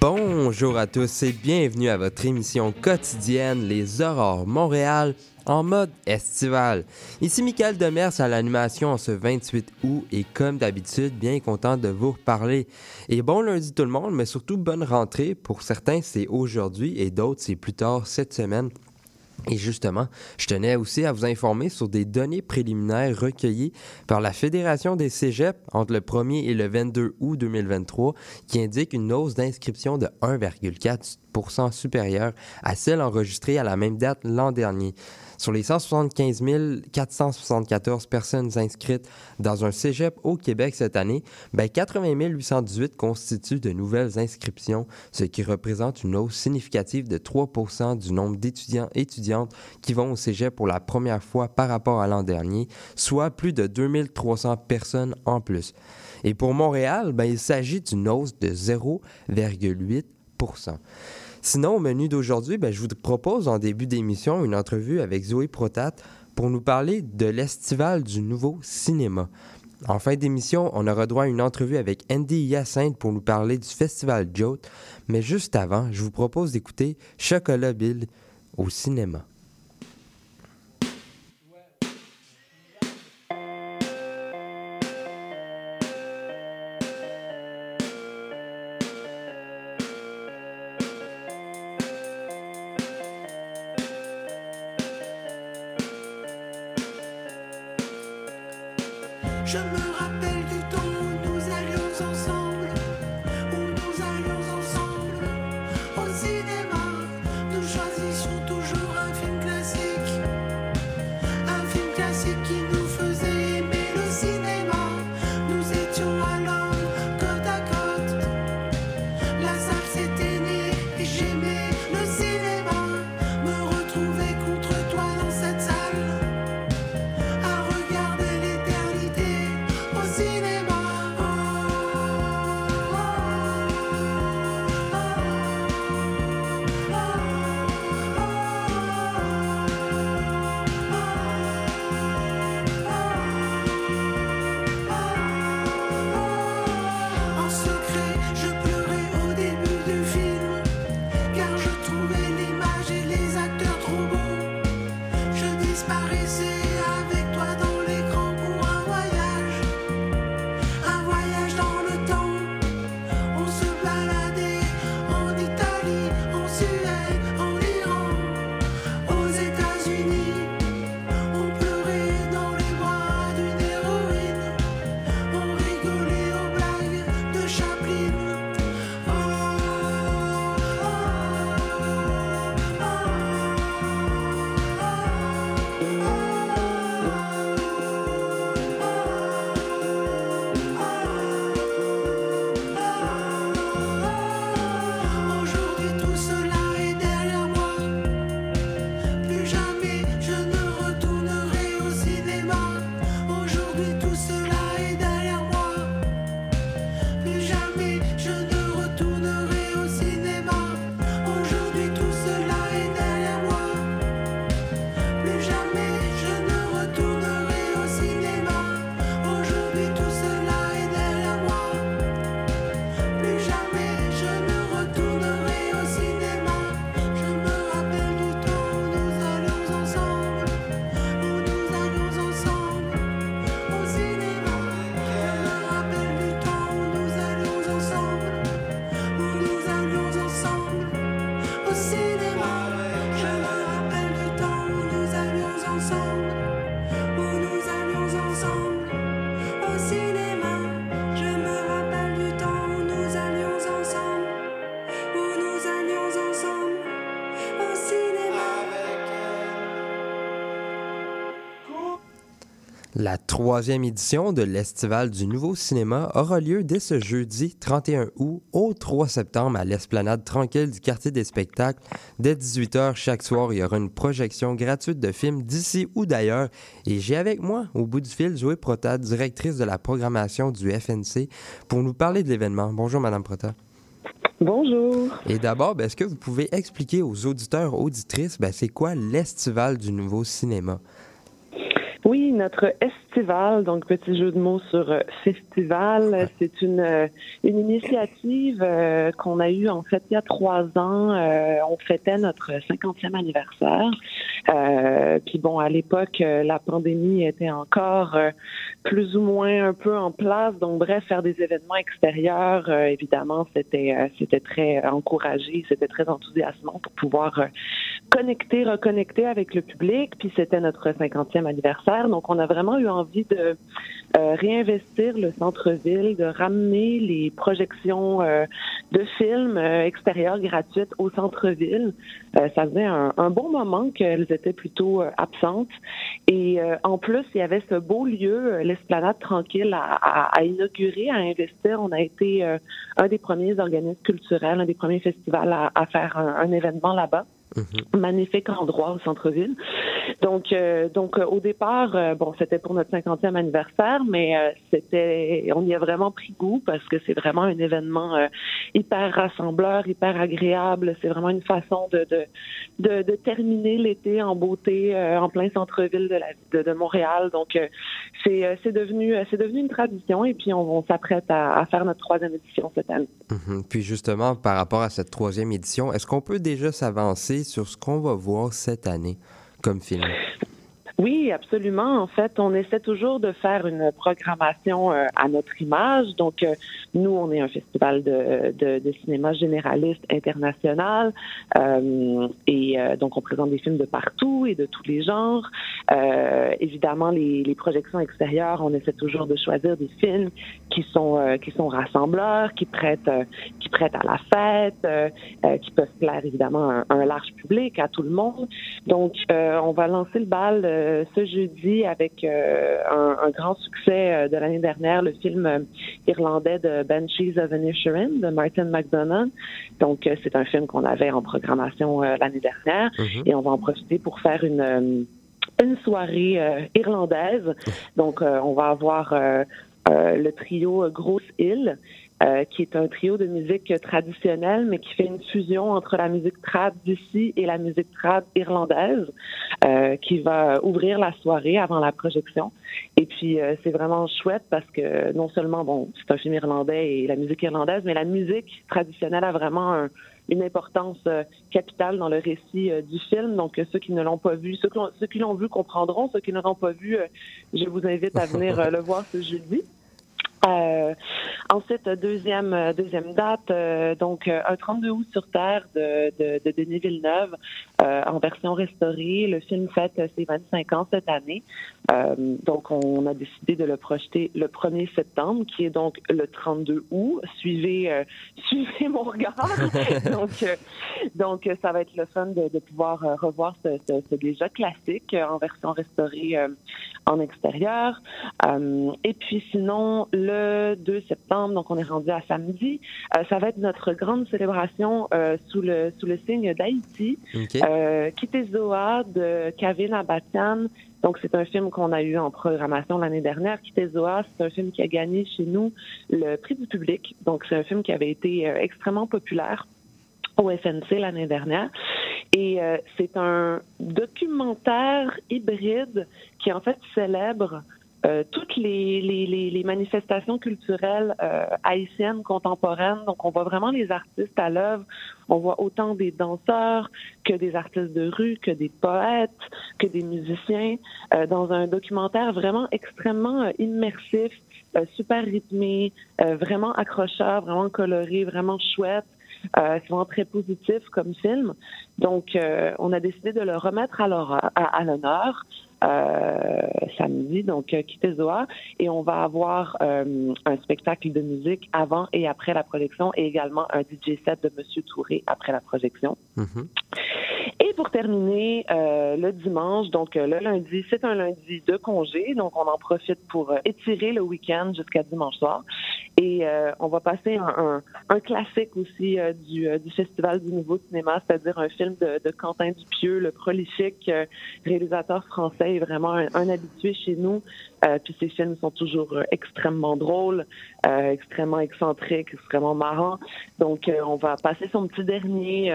Bonjour à tous et bienvenue à votre émission quotidienne Les Aurores Montréal en mode estival. Ici Michael Demers à l'animation en ce 28 août et comme d'habitude, bien content de vous reparler. Et bon lundi tout le monde, mais surtout bonne rentrée. Pour certains, c'est aujourd'hui et d'autres, c'est plus tard cette semaine. Et justement, je tenais aussi à vous informer sur des données préliminaires recueillies par la Fédération des cégeps entre le 1er et le 22 août 2023 qui indiquent une hausse d'inscription de 1,4% supérieure à celle enregistrée à la même date l'an dernier. Sur les 175 474 personnes inscrites dans un cégep au Québec cette année, ben 80 818 constituent de nouvelles inscriptions, ce qui représente une hausse significative de 3% du nombre d'étudiants et étudiantes qui vont au cégep pour la première fois par rapport à l'an dernier, soit plus de 2300 personnes en plus. Et pour Montréal, ben, il s'agit d'une hausse de 0,8 Sinon, au menu d'aujourd'hui, ben, je vous propose en début d'émission une entrevue avec Zoé Protat pour nous parler de l'estival du nouveau cinéma. En fin d'émission, on aura droit à une entrevue avec Andy Hyacinthe pour nous parler du festival Jote. Mais juste avant, je vous propose d'écouter Chocolat Bill au cinéma. La troisième édition de l'Estival du Nouveau Cinéma aura lieu dès ce jeudi 31 août au 3 septembre à l'esplanade tranquille du quartier des spectacles. Dès 18h chaque soir, il y aura une projection gratuite de films d'ici ou d'ailleurs. Et j'ai avec moi, au bout du fil, Zoé Prota, directrice de la programmation du FNC, pour nous parler de l'événement. Bonjour, Madame Prota. Bonjour. Et d'abord, ben, est-ce que vous pouvez expliquer aux auditeurs, auditrices, ben, c'est quoi l'Estival du Nouveau Cinéma? Oui, notre estival, donc petit jeu de mots sur euh, festival, c'est une, euh, une initiative euh, qu'on a eue en fait il y a trois ans. Euh, on fêtait notre 50e anniversaire. Euh, puis bon, à l'époque, euh, la pandémie était encore euh, plus ou moins un peu en place. Donc bref, faire des événements extérieurs, euh, évidemment, c'était euh, c'était très encouragé, c'était très enthousiasmant pour pouvoir euh, connecter, reconnecter avec le public. Puis c'était notre 50e anniversaire. Donc on a vraiment eu envie de euh, réinvestir le centre-ville, de ramener les projections euh, de films euh, extérieurs gratuites au centre-ville. Euh, ça faisait un, un bon moment qu'elles étaient plutôt euh, absentes. Et euh, en plus, il y avait ce beau lieu, l'esplanade tranquille, à, à, à inaugurer, à investir. On a été un des premiers organismes culturels, un des premiers festivals à, à faire un, un événement là-bas Mhm. magnifique endroit au centre-ville. Donc, euh, donc euh, au départ, euh, bon, c'était pour notre 50e anniversaire, mais c'était, on y a vraiment pris goût parce que c'est vraiment un événement hyper rassembleur, hyper agréable. C'est vraiment une façon de de, de, de terminer l'été en beauté en plein centre-ville de, la, de, de Montréal. Donc, c'est c'est devenu c'est devenu une tradition et puis on, on s'apprête à, à faire notre troisième édition cette année. Mhm. Puis justement, par rapport à cette troisième édition, est-ce qu'on peut déjà s'avancer sur ce qu'on va voir cette année comme film? Oui, absolument. En fait, on essaie toujours de faire une programmation euh, à notre image. Donc, euh, nous, on est un festival de, de, de cinéma généraliste international. Euh, et euh, donc, on présente des films de partout et de tous les genres. Euh, évidemment, les, les projections extérieures, on essaie toujours de choisir des films qui sont euh, qui sont rassembleurs, qui prêtent qui prêtent à la fête, qui peuvent plaire évidemment à un, un large public, à tout le monde. Donc, on va lancer le bal euh, ce jeudi avec euh, un, un grand succès euh, de l'année dernière, le film irlandais de Banshees of Inisherin de Martin McDonough. Donc, c'est un film qu'on avait en programmation l'année dernière Mhm. et on va en profiter pour faire une une soirée irlandaise. Donc, on va avoir le trio Grosse Île, euh, qui est un trio de musique traditionnelle, mais qui fait une fusion entre la musique trad d'ici et la musique trad irlandaise, euh, qui va ouvrir la soirée avant la projection. Et puis, euh, c'est vraiment chouette parce que non seulement, bon, c'est un film irlandais et la musique irlandaise, mais la musique traditionnelle a vraiment un- une importance euh, capitale dans le récit euh, du film. Donc, euh, ceux qui ne l'ont pas vu, ceux qui l'ont, vu comprendront. Ceux qui ne l'ont pas vu, je vous invite à venir le voir ce jeudi. Euh, ensuite, deuxième euh, deuxième date, euh, donc euh, un 32 août sur Terre de, de, de Denis Villeneuve euh, en version restaurée. Le film fête euh, ses 25 ans cette année. Euh, donc, on a décidé de le projeter le 1er septembre, qui est donc le 32 août. Suivez euh, suivez mon regard. donc, euh, donc, euh, ça va être le fun de, de pouvoir euh, revoir ce, ce, ce déjà classique euh, en version restaurée euh, en extérieur. Euh, et puis sinon, le 2 septembre, donc on est rendu à samedi, euh, ça va être notre grande célébration euh, sous le sous le signe d'Haïti, OK. euh, Kitezoa de Kevin Abatian. Donc c'est un film qu'on a eu en programmation l'année dernière. Kitezoa, c'est un film qui a gagné chez nous le prix du public. Donc c'est un film qui avait été euh, extrêmement populaire au FNC l'année dernière. Et euh, c'est un documentaire hybride qui en fait célèbre euh, toutes les, les, les, les manifestations culturelles euh, haïtiennes contemporaines. Donc, on voit vraiment les artistes à l'œuvre. On voit autant des danseurs que des artistes de rue, que des poètes, que des musiciens, euh, dans un documentaire vraiment extrêmement euh, immersif, euh, super rythmé, euh, vraiment accrocheur, vraiment coloré, vraiment chouette. Euh, c'est vraiment très positif comme film. Donc, euh, on a décidé de le remettre à l'honneur samedi, donc euh, Kitezoa, et on va avoir euh, un spectacle de musique avant et après la projection, et également un DJ set de Monsieur Touré après la projection. Mhm. Et pour terminer, euh, le dimanche, donc euh, le lundi, c'est un lundi de congé, donc on en profite pour euh, étirer le week-end jusqu'à dimanche soir. Et euh, on va passer un, classique aussi euh, du, euh, du Festival du Nouveau Cinéma, c'est-à-dire un film de, Quentin Dupieux, le prolifique réalisateur français, est vraiment un, habitué chez nous. Puis ses films sont toujours extrêmement drôles, extrêmement excentriques, extrêmement marrants. Donc, on va passer son petit dernier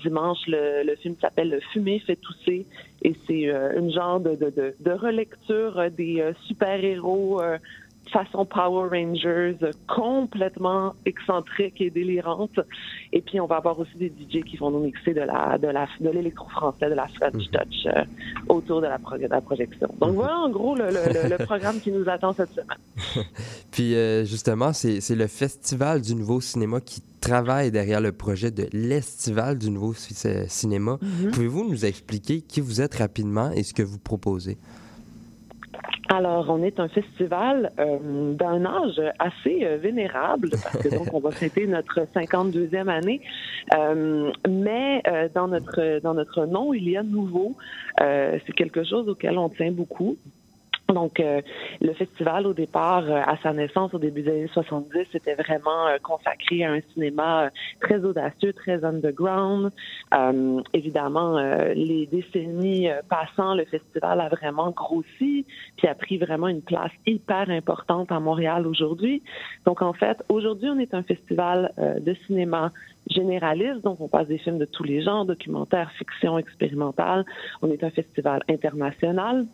dimanche. Le, le film s'appelle Le Fumer fait tousser et c'est une genre de, relecture des super-héros façon Power Rangers, complètement excentrique et délirante. Et puis, on va avoir aussi des DJ qui vont nous mixer de la de la de l'électro français, de la French Touch euh, autour de la, pro- de la projection. Donc, voilà en gros le, le, le- le programme qui nous attend cette semaine. Puis euh, justement, c'est le Festival du Nouveau Cinéma qui travaille derrière le projet de l'Estival du Nouveau euh, Cinéma. Pouvez-vous nous expliquer qui vous êtes rapidement et ce que vous proposez? Alors, on est un festival euh, d'un âge assez euh, vénérable, parce que donc on va fêter notre 52e année. Euh, mais euh, dans notre dans notre nom, il y a nouveau. Euh, c'est quelque chose auquel on tient beaucoup. Donc, euh, le festival, au départ, euh, à sa naissance, au début des années 70, c'était vraiment euh, consacré à un cinéma euh, très audacieux, très underground. Euh, évidemment, les décennies passant, le festival a vraiment grossi, puis a pris vraiment une place hyper importante à Montréal aujourd'hui. Donc, en fait, aujourd'hui, on est un festival de cinéma généraliste, donc on passe des films de tous les genres, documentaires, fiction, expérimentale. On est un festival international.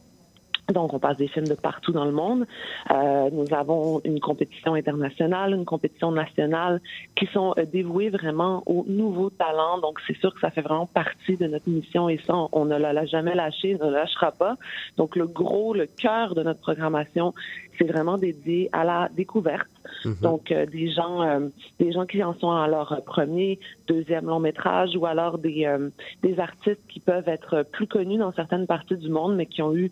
Donc, on passe des films de partout dans le monde. Euh, nous avons une compétition internationale, une compétition nationale qui sont euh, dévouées vraiment aux nouveaux talents. Donc, c'est sûr que ça fait vraiment partie de notre mission et ça, on ne l'a jamais lâché, on ne lâchera pas. Donc, le gros, le cœur de notre programmation, c'est vraiment dédié à la découverte. Donc, euh, des gens, euh, des gens qui en sont à leur premier, deuxième long métrage, ou alors des euh, des artistes qui peuvent être plus connus dans certaines parties du monde, mais qui ont eu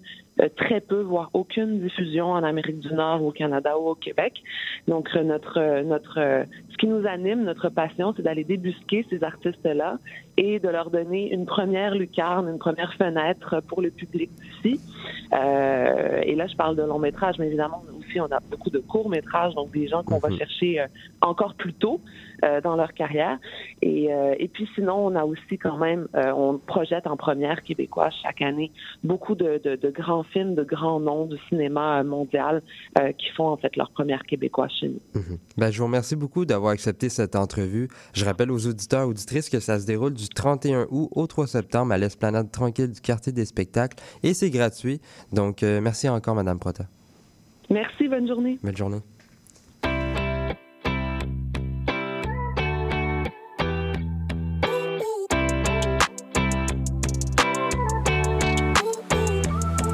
très peu, voire aucune diffusion en Amérique du Nord, au Canada ou au Québec. Donc, notre notre ce qui nous anime, notre passion, c'est d'aller débusquer ces artistes-là et de leur donner une première lucarne, une première fenêtre pour le public d'ici. Et là, je parle de long métrage, mais évidemment aussi on a beaucoup de courts métrages, donc des gens qu'on va Mhm. chercher euh, encore plus tôt euh, dans leur carrière. Et, euh, et puis sinon, on a aussi quand même, on projette en première québécoise chaque année beaucoup de, de, de grands films, de grands noms du cinéma mondial qui font en fait leur première québécoise chez nous. Mhm. Ben, je vous remercie beaucoup d'avoir accepté cette entrevue. Je rappelle aux auditeurs et auditrices que ça se déroule du 31 août au 3 septembre à l'esplanade tranquille du quartier des spectacles et c'est gratuit. Donc, merci encore, Madame Prota. Merci, bonne journée. Belle journée.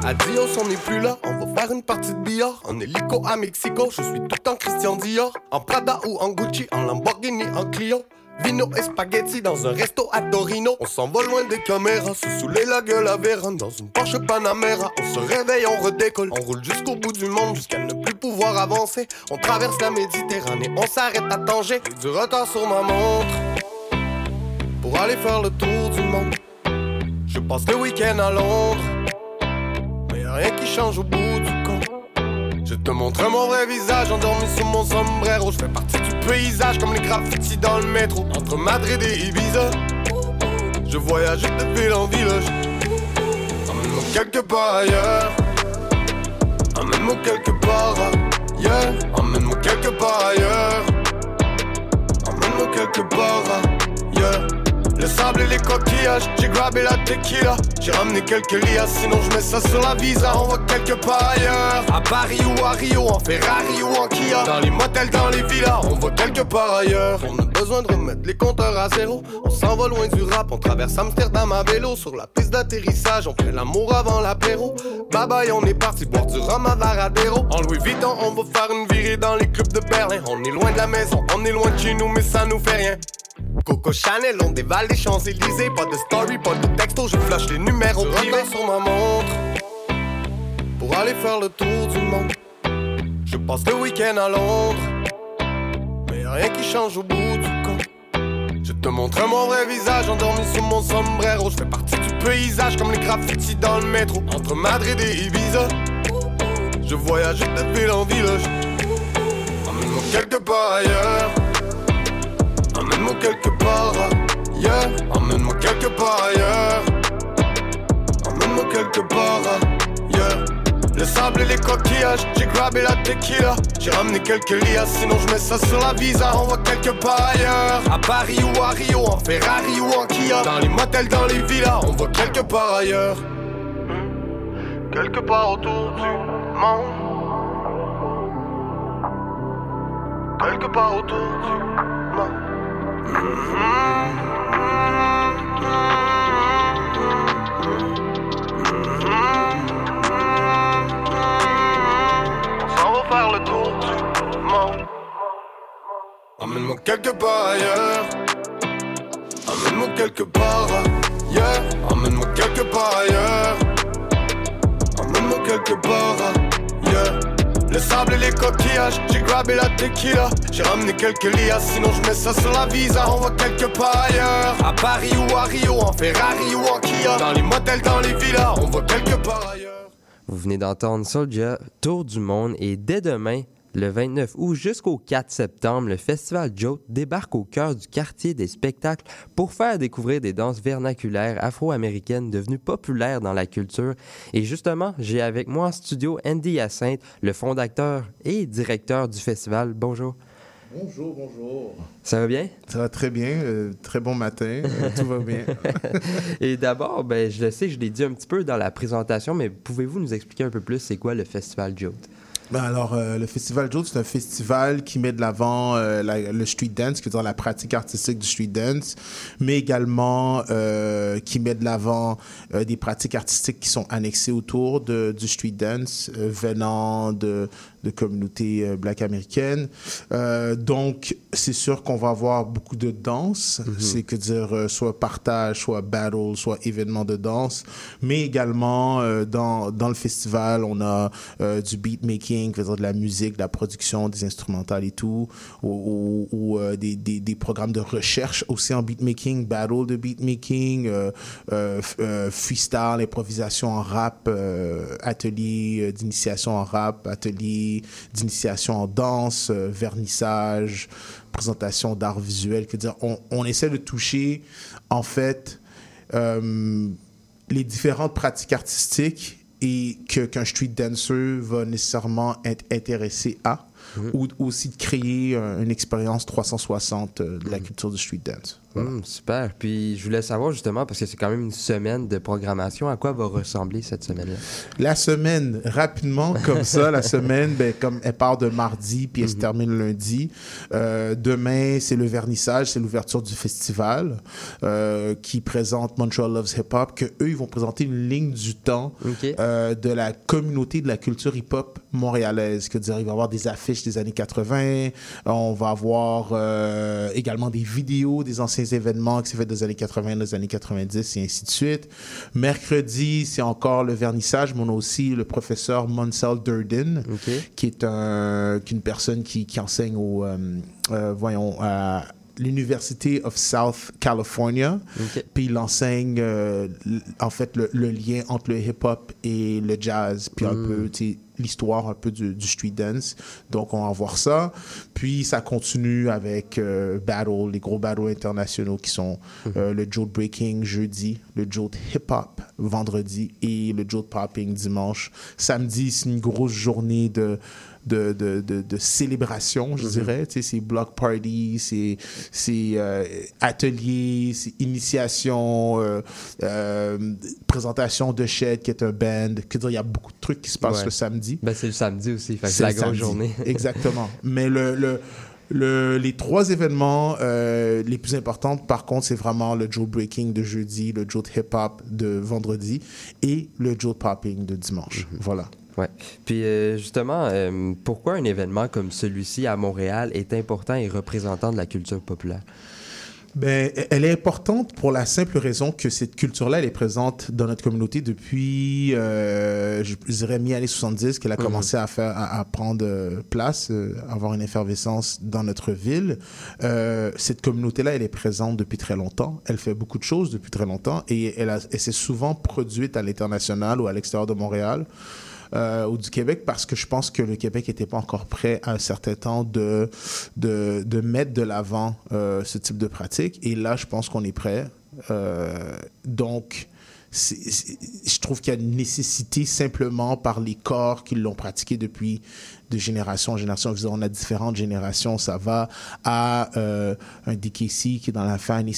Adios, on n'est plus là, on va faire une partie de billard. En hélico à Mexico, je suis tout en Christian Dior. En Prada ou en Gucci, en Lamborghini, en Clio Vino et spaghetti dans un resto à Torino. On s'en va loin des caméras, se saouler la gueule à Vérone Dans une Porsche Panamera, on se réveille, on redécolle. On roule jusqu'au bout du monde, jusqu'à ne plus pouvoir avancer. On traverse la Méditerranée, on s'arrête à Tanger. Du retard sur ma montre Pour aller faire le tour du monde. Je passe le week-end à Londres mais rien qui change au bout du. Je te montre mon vrai visage endormi sous mon sombrero. Je fais partie du paysage comme les graffitis dans le métro. Entre Madrid et Ibiza, je voyage de ville en village. Emmène-moi quelque part ailleurs. Emmène-moi quelque part ailleurs. Emmène-moi quelque part ailleurs. Emmène-moi quelque part ailleurs. Le sable et les coquillages, j'ai grabé la tequila. J'ai ramené quelques lias, sinon je mets ça sur la visa. On va quelque part ailleurs, à Paris ou à Rio, en Ferrari ou en Kia. Dans les motels, dans les villas, on va quelque part ailleurs. On a besoin de remettre les compteurs à zéro. On s'en va loin du rap, on traverse Amsterdam à vélo. Sur la piste d'atterrissage, on fait l'amour avant l'apéro. Bye bye, on est parti boire du rhum à Varadero. En Louis Vuitton, on va faire une virée dans les clubs de Berlin. On est loin de la maison, on est loin de chez nous, mais ça nous fait rien. Coco Chanel, on dévale les Champs-Élysées. Pas de story, pas de texto, je flash les numéros privés sur ma montre. Pour aller faire le tour du monde. Je passe le week-end à Londres. Mais y'a rien qui change au bout du compte. Je te montre mon vrai visage endormi sous mon sombrero. Je fais partie du paysage comme les graffitis dans le métro. Entre Madrid et Ibiza, je voyage de ville en village. Emmène-moi quelque part ailleurs. Emmène-moi quelque part ailleurs. Emmène-moi quelque part ailleurs. Emmène-moi quelque part ailleurs. Le sable et les coquillages, j'ai grabé la tequila. J'ai ramené quelques lias, sinon je mets ça sur la visa. On va quelque part ailleurs. À Paris ou à Rio, en Ferrari ou en Kia. Dans les motels, dans les villas, on va quelque part ailleurs. Quelque part autour du monde. Quelque part autour du monde. Emmène-moi quelque part ailleurs. Emmène-moi quelque part ailleurs. Emmène-moi quelque part ailleurs. Emmène-moi quelque part ailleurs. Le sable et les coquillages, j'ai grabé la tequila. J'ai ramené quelques lias, sinon je mets ça sur la visa. On va quelque part ailleurs. À Paris ou à Rio, en Ferrari ou en Kia. Dans les motels, dans les villas, on va quelque part ailleurs. Vous venez d'entendre Soldier, Tour du monde, et dès demain, le 29 août jusqu'au 4 septembre, le festival Jote débarque au cœur du quartier des spectacles pour faire découvrir des danses vernaculaires afro-américaines devenues populaires dans la culture. Et justement, j'ai avec moi en studio Andy Hyacinthe, le fondateur et directeur du festival. Bonjour. Bonjour, bonjour. Ça va bien? Ça va très bien, euh, très bon matin, euh, tout va bien. Et d'abord, ben, je le sais, je l'ai dit un petit peu dans la présentation, mais pouvez-vous nous expliquer un peu plus c'est quoi le festival Jote? Ben alors, euh, le Festival Joe, c'est un festival qui met de l'avant euh, le street dance, qui veut dire la pratique artistique du street dance, mais également euh, qui met de l'avant euh, des pratiques artistiques qui sont annexées autour de, du street dance, euh, venant de, de communautés euh, black américaines. Euh, donc, c'est sûr qu'on va avoir beaucoup de danse, c'est que dire euh, soit partage, soit battle, soit événement de danse, mais également dans, dans le festival, on a du veut dire de la musique, de la production, des instrumentales et tout, ou, ou- ou, des, des, des programmes de recherche aussi en beatmaking, battle de beatmaking, euh, euh, freestyle, improvisation en rap, euh, atelier d'initiation en rap, atelier d'initiation en danse, euh, vernissage, présentation d'art visuel. Que dire, on, on essaie de toucher en fait euh, les différentes pratiques artistiques et que qu'un street dancer va nécessairement être intéressé à, ou aussi de créer euh, une expérience 360 euh, de la culture du street dance. Voilà. Hum, super. Puis je voulais savoir justement, parce que c'est quand même une semaine de programmation, à quoi va ressembler cette semaine-là? La semaine, rapidement, comme ça, la semaine, ben, comme elle part de mardi puis elle se termine lundi. Euh, demain, c'est le vernissage, c'est l'ouverture du festival euh, qui présente Montreal Loves Hip Hop, que eux, ils vont présenter une ligne du temps euh, de la communauté de la culture hip-hop montréalaise. Que dire, il va y avoir des affiches des années 80, on va avoir également des vidéos des anciens événements qui s'est fait des années 80, des années 90 et ainsi de suite. Mercredi, c'est encore le vernissage, mais on a aussi le professeur Monsell Durden, qui est un, qui est une personne qui, qui enseigne au, euh, euh, voyons, à l'Université of South California. Puis il enseigne euh, en fait le, le lien entre le hip-hop et le jazz, puis un peu tu sais, l'histoire un peu du, du street dance. Donc on va voir ça. Puis ça continue avec euh, battle, les gros battles internationaux qui sont euh, le Jolt Breaking jeudi, le Jolt Hip Hop vendredi et le Jolt Popping dimanche. Samedi, c'est une grosse journée de de, de, de, de célébration, je dirais. Tu sais, c'est block party, c'est euh, atelier, c'est initiation, euh, euh, présentation de Shed, qui est un band. Il y a beaucoup de trucs qui se passent Ouais. le samedi. Ben, c'est le samedi aussi, fait C'est la grosse journée. Exactement. Mais le, le, le- les trois événements euh, les plus importants, par contre, c'est vraiment le Joe Breaking de jeudi, le Joe Hip Hop de vendredi et le Joe Popping de dimanche. Mhm. Voilà. Ouais. Puis euh, justement, euh, pourquoi un événement comme celui-ci à Montréal est important et représentant de la culture populaire? Ben, elle est importante pour la simple raison que cette culture-là, elle est présente dans notre communauté depuis, euh, je dirais, mi-année 70, qu'elle a commencé à faire, à, à prendre euh, place, euh, avoir une effervescence dans notre ville. Euh, cette communauté-là, elle est présente depuis très longtemps. Elle fait beaucoup de choses depuis très longtemps et elle, elle s'est souvent produite à l'international ou à l'extérieur de Montréal euh, ou du Québec parce que je pense que le Québec n'était pas encore prêt à un certain temps de, de, mettre de l'avant euh, ce type de pratique. Et là, je pense qu'on est prêt. Je trouve qu'il y a une nécessité simplement par les corps qui l'ont pratiqué depuis de génération en génération. On a différentes générations. Ça va à euh, un DKC qui est dans la fin année,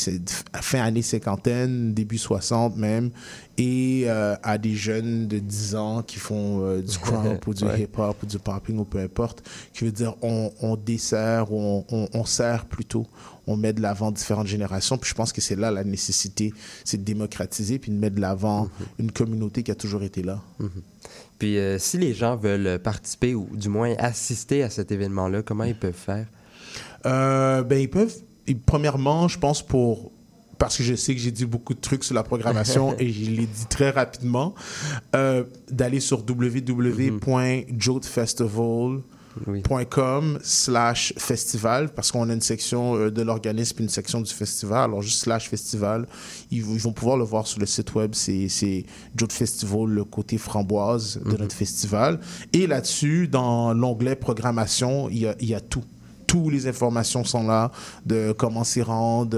fin année cinquantaine, début 60 même, et euh, à des jeunes de 10 ans qui font euh, du crump ou du Ouais. hip-hop ou du popping ou peu importe, qui veut dire on, on dessert ou on, on, on sert plutôt. On met de l'avant différentes générations. Puis je pense que c'est là la nécessité, c'est de démocratiser puis de mettre de l'avant une communauté qui a toujours été là. Puis euh, si les gens veulent participer ou du moins assister à cet événement-là, comment ils peuvent faire? Euh, ben, ils peuvent. Premièrement, je pense pour. Parce que je sais que j'ai dit beaucoup de trucs sur la programmation et je l'ai dit très rapidement, euh, d'aller sur www.jotefestival.com Oui. slash festival parce qu'on a une section euh, de l'organisme et une section du festival. Alors juste slash festival ils, vont- ils vont pouvoir le voir sur le site web. C'est Jote Festival le côté framboise de notre festival. Et là-dessus dans l'onglet programmation il y a, il y a tout toutes les informations sont là de comment s'y rendre,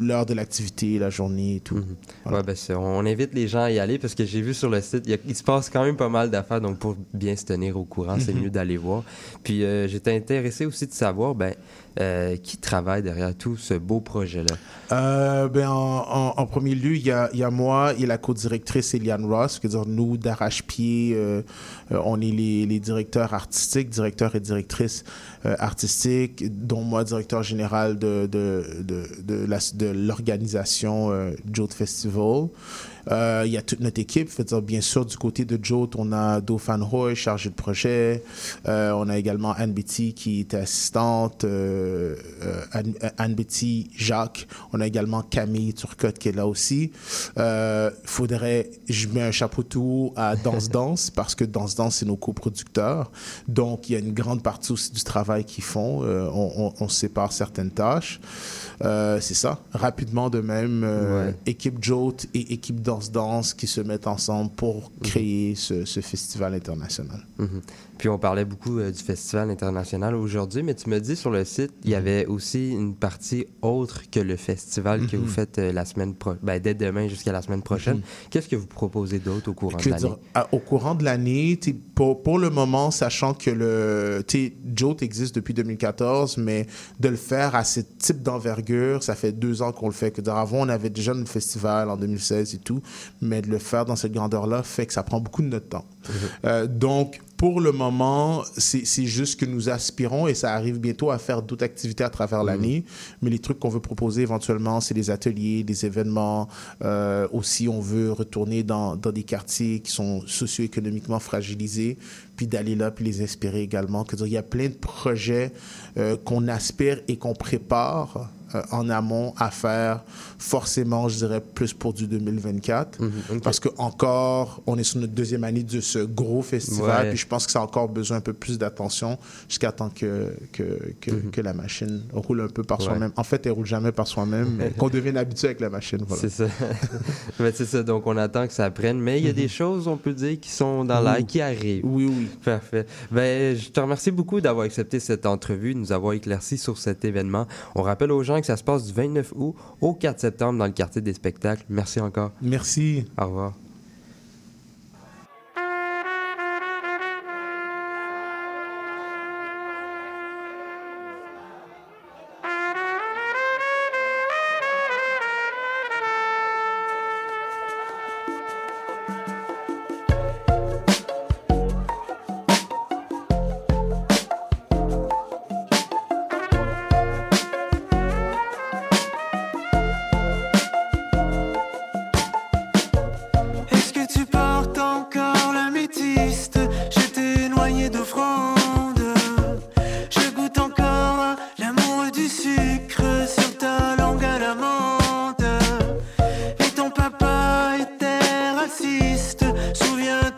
l'heure de l'activité, la journée et tout. Voilà. Ouais, ben, c'est- on invite les gens à y aller parce que j'ai vu sur le site, il, y a- il se passe quand même pas mal d'affaires, donc pour bien se tenir au courant, c'est mieux d'aller voir. Puis euh, j'étais intéressé aussi de savoir ben, euh, qui travaille derrière tout ce beau projet-là. Euh, ben, en, premier lieu, il y a, y a moi et la co-directrice Eliane Ross. Que dire, nous, d'Arrache-Pied, euh, euh, on est les, directeurs artistiques, directeurs et directrices artistiques, dont moi, directeur général de, de, de, de, l'organisation Jote Festival. Il y a toute notre équipe. Dire, bien sûr, du côté de Jote, on a Dauphin Hoy, chargé de projet. On a également Anne Betty qui était assistante. Anne, Anne Betty Jacques. Également Camille Turcotte qui est là aussi. Euh, faudrait, je mets un chapeau tout à Danse Danse parce que Danse Danse, c'est nos coproducteurs. Donc, il y a une grande partie aussi du travail qu'ils font. Euh, on, on- on sépare certaines tâches. Euh, c'est ça. Rapidement de même, Ouais. équipe Jote et équipe Danse Danse qui se mettent ensemble pour créer ce, ce festival international. Mhm. Puis on parlait beaucoup euh, du festival international aujourd'hui, mais tu me dis sur le site, il y avait aussi une partie autre que le festival que vous faites euh, la semaine pro- ben, dès demain jusqu'à la semaine prochaine. Qu'est-ce que vous proposez d'autre au courant Que de l'année? à- au courant de l'année, pour, pour le moment, sachant que le Jote existe depuis 2014, mais de le faire à ce type d'envergure, ça fait deux ans qu'on le fait. Que avant, on avait déjà un festival en 2016 et tout, mais de le faire dans cette grandeur-là fait que ça prend beaucoup de notre temps. Euh, donc, pour le moment, c'est juste que nous aspirons et ça arrive bientôt à faire d'autres activités à travers l'année. Mais les trucs qu'on veut proposer éventuellement, c'est des ateliers, des événements. Euh, aussi, on veut retourner dans, dans des quartiers qui sont socio-économiquement fragilisés, puis d'aller là, puis les inspirer également. Il y a plein de projets euh, qu'on aspire et qu'on prépare euh, en amont à faire forcément, je dirais, plus pour du 2024. Mhm. Parce que encore, on est sur notre deuxième année de ce gros festival, Ouais. puis je pense que ça a encore besoin un peu plus d'attention jusqu'à temps que, que, que, que la machine roule un peu par Mhm. Ouais. soi-même. En fait, elle roule jamais par soi-même, mais qu'on devienne habitué avec la machine. Voilà. C'est ça. Ben, c'est ça. Donc, on attend que ça prenne. Mais il y a des choses, on peut dire, qui sont dans l'air, qui arrivent. Oui, oui. Parfait. Ben, je te remercie beaucoup d'avoir accepté cette entrevue, de nous avoir éclairci sur cet événement. On rappelle aux gens que ça se passe du 29 août au 4 septembre dans le quartier des spectacles. Merci encore. Merci. Au revoir. Souviens-toi.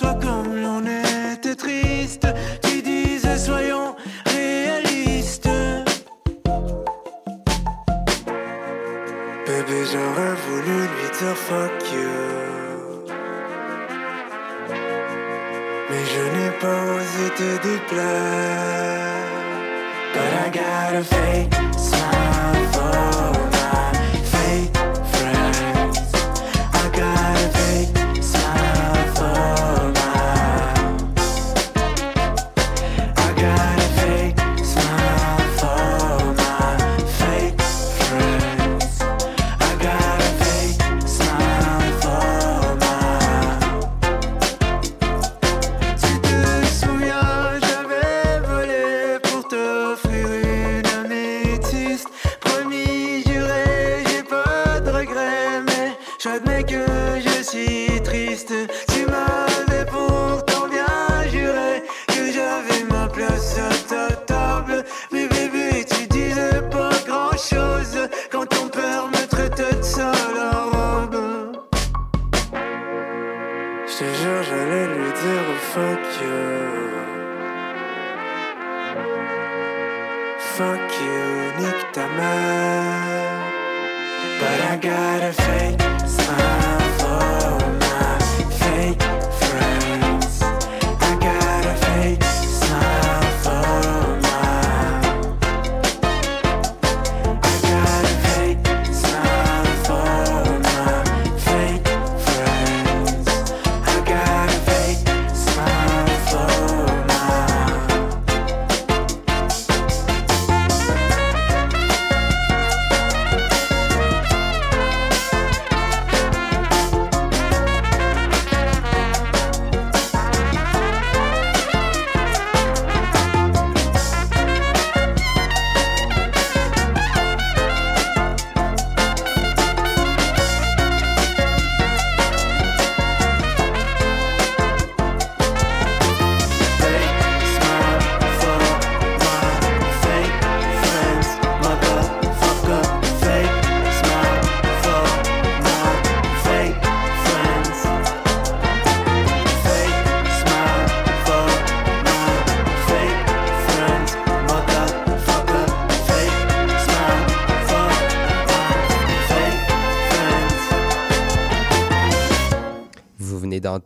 J'admets que je suis triste.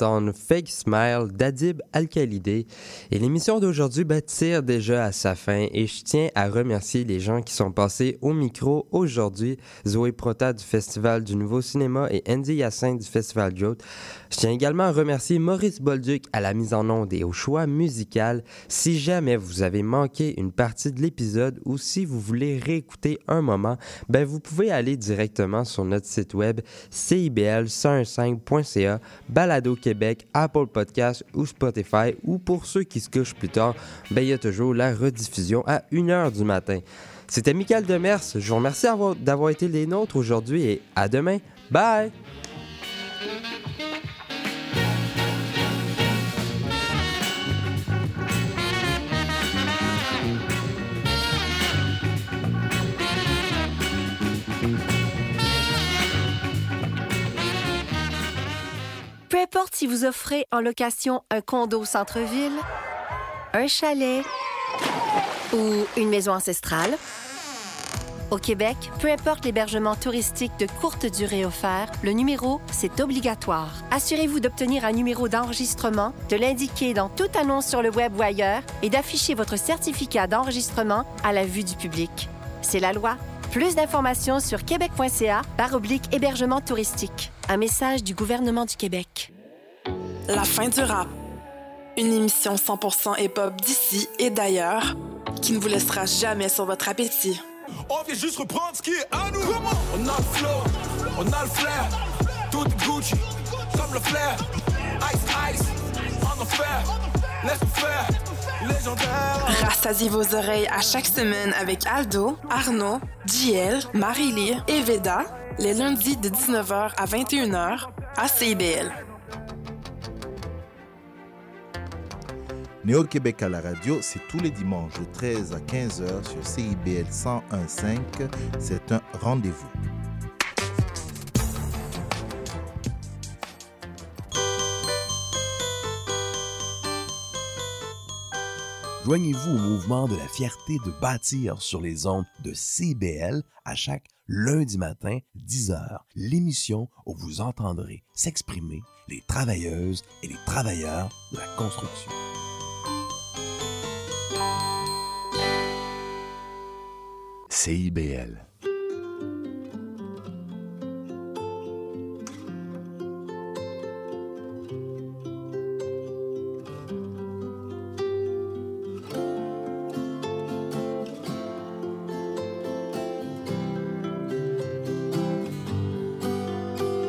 D'entendre Fake Smile d'Adib Al-Khalidé. Et l'émission d'aujourd'hui ben, tire déjà à sa fin et je tiens à remercier les gens qui sont passés au micro aujourd'hui. Zoé Prota du Festival du Nouveau Cinéma et Andy Yassin du Festival Jote. Je tiens également à remercier Maurice Bolduc à la mise en onde et au choix musical. Si jamais vous avez manqué une partie de l'épisode ou si vous voulez réécouter un moment, ben vous pouvez aller directement sur notre site web cibl115.ca, Balado Apple Podcast ou Spotify ou pour ceux qui se couchent plus tard, ben il y a toujours la rediffusion à 1h du matin. C'était Michael Demers. Je vous remercie d'avoir été les nôtres aujourd'hui et à demain. Bye! Peu importe si vous offrez en location un condo au centre-ville, un chalet ou une maison ancestrale, au Québec, peu importe l'hébergement touristique de courte durée offert, le numéro, c'est obligatoire. Assurez-vous d'obtenir un numéro d'enregistrement, de l'indiquer dans toute annonce sur le web ou ailleurs et d'afficher votre certificat d'enregistrement à la vue du public. C'est la loi. Plus d'informations sur québec.ca par oblique hébergement touristique. Un message du gouvernement du Québec. La fin du rap. Une émission 100% hip-hop d'ici et d'ailleurs qui ne vous laissera jamais sur votre appétit. On vient juste reprendre ce qui est à nous. On a le flow, on a le flair. Tout est Gucci, comme le flair. Ice, ice, en enfer. Laisse-nous faire. Rassasiez vos oreilles à chaque semaine avec Aldo, Arnaud, JL, Marie-Lee et Veda, les lundis de 19h à 21h à CIBL. Néo-Québec à la radio, c'est tous les dimanches de 13 à 15h sur CIBL 101.5. C'est un rendez-vous. Joignez-vous au mouvement de la fierté de bâtir sur les ondes de CBL à chaque lundi matin, 10h, l'émission où vous entendrez s'exprimer les travailleuses et les travailleurs de la construction. CIBL